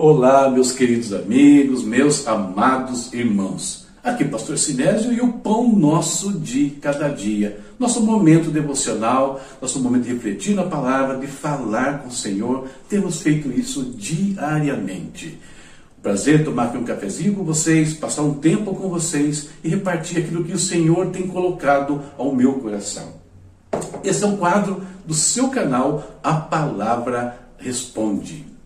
Olá, meus queridos amigos, meus amados irmãos. Aqui, Pastor Sinésio e o pão nosso de cada dia. Nosso momento devocional, nosso momento de refletir na palavra, de falar com o Senhor. Temos feito isso diariamente. Prazer tomar aqui um cafezinho com vocês, passar um tempo com vocês e repartir aquilo que o Senhor tem colocado ao meu coração. Esse é um quadro do seu canal, A Palavra Responde.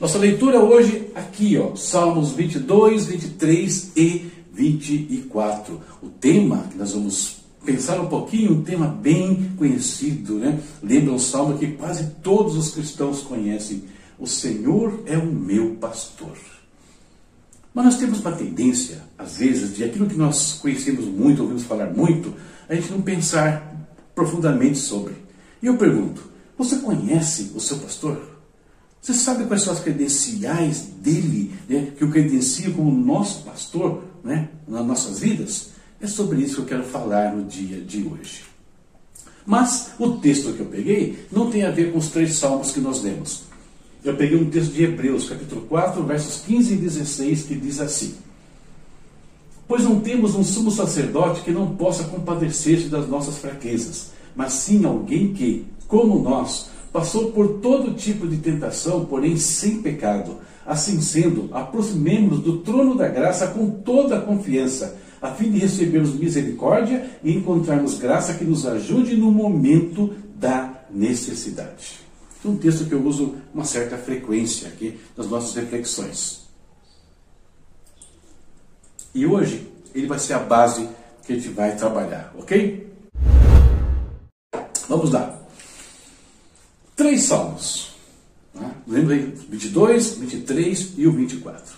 Nossa leitura hoje aqui, ó, Salmos 22, 23 e 24. O tema que nós vamos pensar um pouquinho, um tema bem conhecido, né? Lembra um salmo que quase todos os cristãos conhecem. O Senhor é o meu pastor. Mas nós temos uma tendência, às vezes, de aquilo que nós conhecemos muito, ouvimos falar muito, a gente não pensar profundamente sobre. E eu pergunto: você conhece o seu pastor? Você sabe quais são as credenciais dele, né, que o credencia como nosso pastor né, nas nossas vidas? É sobre isso que eu quero falar no dia de hoje. Mas o texto que eu peguei não tem a ver com os três salmos que nós lemos. Eu peguei um texto de Hebreus, capítulo 4, versos 15 e 16, que diz assim: Pois não temos um sumo sacerdote que não possa compadecer-se das nossas fraquezas, mas sim alguém que, como nós, passou por todo tipo de tentação, porém sem pecado. Assim sendo, aproximemos do trono da graça com toda a confiança, a fim de recebermos misericórdia e encontrarmos graça que nos ajude no momento da necessidade. Um texto que eu uso uma certa frequência aqui nas nossas reflexões. E hoje ele vai ser a base que a gente vai trabalhar, ok? Vamos lá. Três salmos. Né? Lembra aí? 22, 23 e o 24.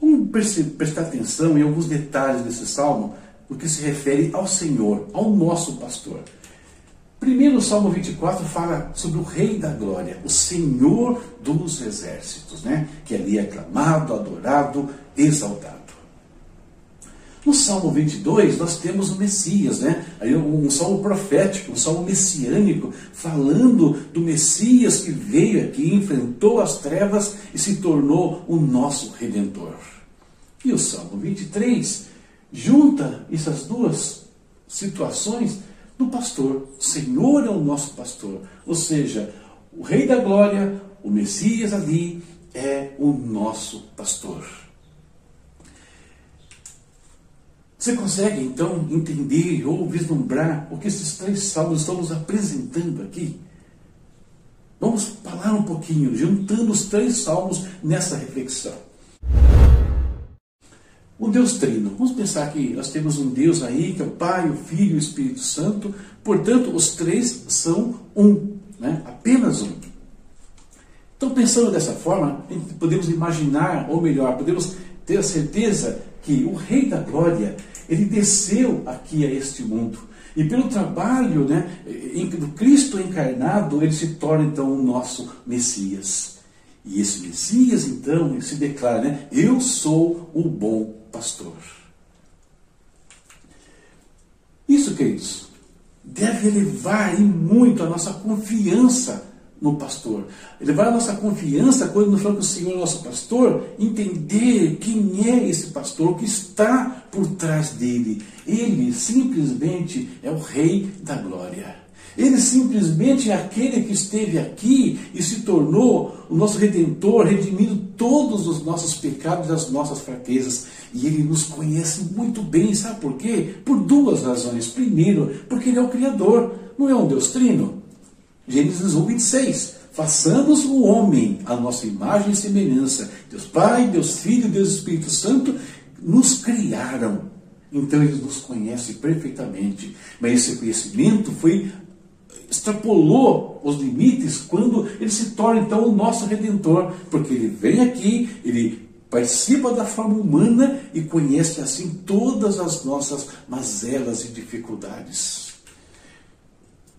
Vamos prestar atenção em alguns detalhes desse salmo, porque se refere ao Senhor, ao nosso pastor. Primeiro, o Salmo 24 fala sobre o Rei da Glória, o Senhor dos Exércitos, né? que ali é aclamado, adorado, exaltado. No Salmo 22, nós temos o Messias, né? Um salmo profético, um salmo messiânico, falando do Messias que veio aqui, enfrentou as trevas e se tornou o nosso redentor. E o Salmo 23 junta essas duas situações do pastor. O Senhor é o nosso pastor. Ou seja, o Rei da Glória, o Messias ali, é o nosso pastor. Você consegue então entender ou vislumbrar o que esses três salmos estão nos apresentando aqui? Vamos falar um pouquinho, juntando os três salmos nessa reflexão. O Deus Trino. Vamos pensar que nós temos um Deus aí, que é o Pai, o Filho e o Espírito Santo. Portanto, os três são um, né? apenas um. Então, pensando dessa forma, podemos imaginar, ou melhor, podemos ter a certeza que o Rei da Glória ele desceu aqui a este mundo. E pelo trabalho né, do Cristo encarnado, ele se torna então o nosso Messias. E esse Messias, então, se declara, né, eu sou o bom pastor. Isso, queridos, deve elevar em muito a nossa confiança no pastor. Levar a nossa confiança quando nos falamos que o Senhor é nosso pastor, entender quem é esse pastor, o que está por trás dele. Ele simplesmente é o Rei da Glória. Ele simplesmente é aquele que esteve aqui e se tornou o nosso redentor, redimindo todos os nossos pecados e as nossas fraquezas. E ele nos conhece muito bem, sabe por quê? Por duas razões. Primeiro, porque ele é o Criador, não é um Deus trino. Gênesis 1, 26. Façamos o homem a nossa imagem e semelhança. Deus Pai, Deus Filho, Deus Espírito Santo nos criaram. Então eles nos conhecem perfeitamente. Mas esse conhecimento foi extrapolou os limites quando ele se torna então o nosso redentor, porque ele vem aqui, ele participa da forma humana e conhece assim todas as nossas mazelas e dificuldades.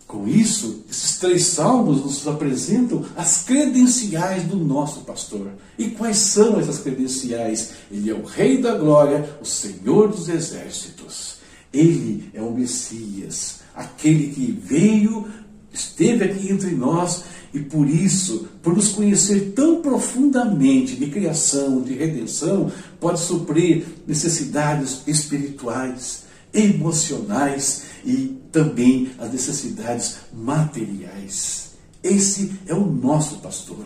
Com isso, esses três salmos nos apresentam as credenciais do nosso pastor. E quais são essas credenciais? Ele é o Rei da Glória, o Senhor dos Exércitos. Ele é o Messias, aquele que veio, esteve aqui entre nós e por isso, por nos conhecer tão profundamente de criação, de redenção, pode suprir necessidades espirituais, emocionais e também as necessidades materiais. Esse é o nosso pastor.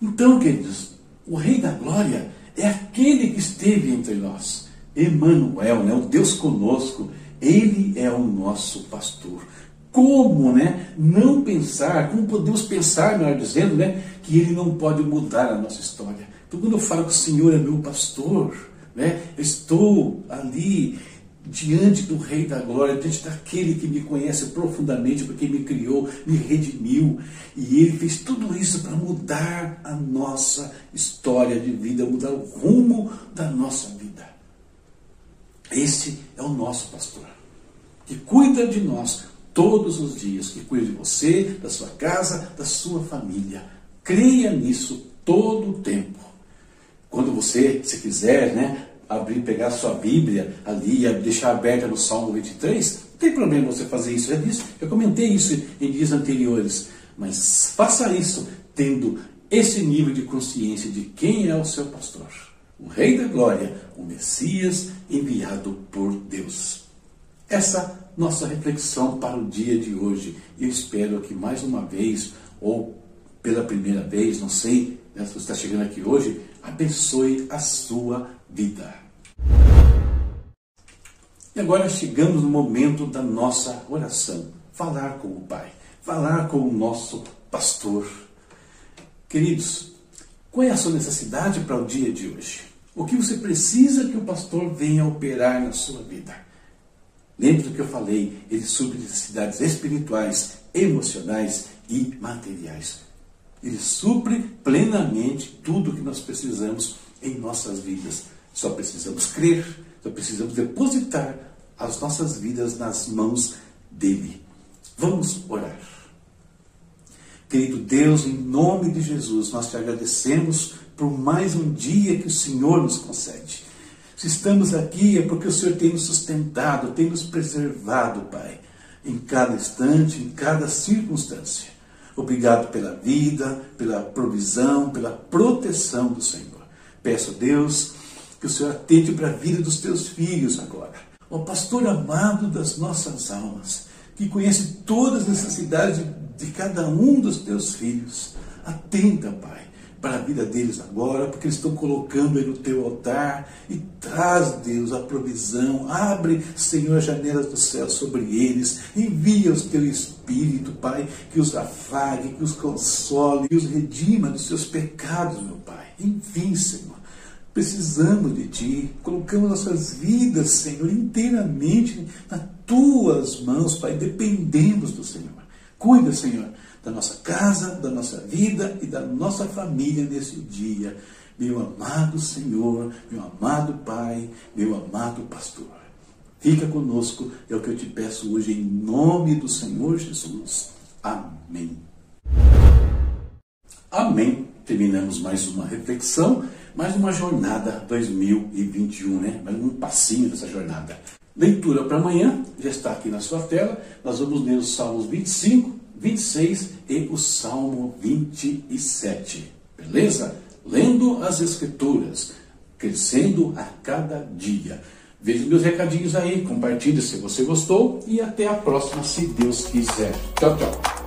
Então, queridos, o Rei da Glória é aquele que esteve entre nós. Emmanuel, né, o Deus conosco, ele é o nosso pastor. Como, né, não pensar, como podemos pensar, melhor dizendo, né, que ele não pode mudar a nossa história. Então, quando eu falo que o Senhor é meu pastor, né, eu estou ali diante do Rei da Glória, diante daquele que me conhece profundamente, porque me criou, me redimiu, e ele fez tudo isso para mudar a nossa história de vida, mudar o rumo da nossa vida. Este é o nosso pastor, que cuida de nós todos os dias, que cuida de você, da sua casa, da sua família. Creia nisso todo o tempo. Quando você, se quiser, né, abrir, pegar sua Bíblia ali e deixar aberta no Salmo 23, não tem problema você fazer isso. Já disse, eu comentei isso em dias anteriores. Mas faça isso tendo esse nível de consciência de quem é o seu pastor. O Rei da Glória, o Messias enviado por Deus. Essa nossa reflexão para o dia de hoje. Eu espero que mais uma vez, ou pela primeira vez, não sei, né, se você está chegando aqui hoje, abençoe a sua vida. E agora chegamos no momento da nossa oração. Falar com o Pai, falar com o nosso pastor. Queridos, qual é a sua necessidade para o dia de hoje? O que você precisa que o pastor venha operar na sua vida? Lembre do que eu falei, ele supre necessidades espirituais, emocionais e materiais. Ele supre plenamente tudo que nós precisamos em nossas vidas. Só precisamos crer, só precisamos depositar as nossas vidas nas mãos dele. Vamos orar. Querido Deus, em nome de Jesus, nós te agradecemos por mais um dia que o Senhor nos concede. Se estamos aqui é porque o Senhor tem nos sustentado, tem nos preservado, Pai, em cada instante, em cada circunstância. Obrigado pela vida, pela provisão, pela proteção do Senhor. Peço a Deus que o Senhor atente para a vida dos teus filhos agora. Ó pastor amado das nossas almas, que conhece todas as necessidades de, de cada um dos teus filhos. Atenta, Pai, para a vida deles agora, porque eles estão colocando aí no teu altar e traz, Deus, a provisão. Abre, Senhor, as janelas do céu sobre eles. Envia o teu Espírito, Pai, que os afague, que os console, que os redima dos seus pecados, meu Pai. Enfim, Senhor. Precisamos de Ti, colocamos nossas vidas, Senhor, inteiramente nas Tuas mãos, Pai, dependemos do Senhor. Cuida, Senhor, da nossa casa, da nossa vida e da nossa família nesse dia. Meu amado Senhor, meu amado Pai, meu amado pastor. Fica conosco, é o que eu te peço hoje, em nome do Senhor Jesus. Amém. Amém. Terminamos mais uma reflexão mais uma jornada 2021, né? Mais um passinho dessa jornada. Leitura para amanhã, já está aqui na sua tela. Nós vamos ler os Salmos 25, 26 e o Salmo 27. Beleza? Lendo as Escrituras, crescendo a cada dia. Veja meus recadinhos aí, compartilhe se você gostou e até a próxima, se Deus quiser. Tchau, tchau.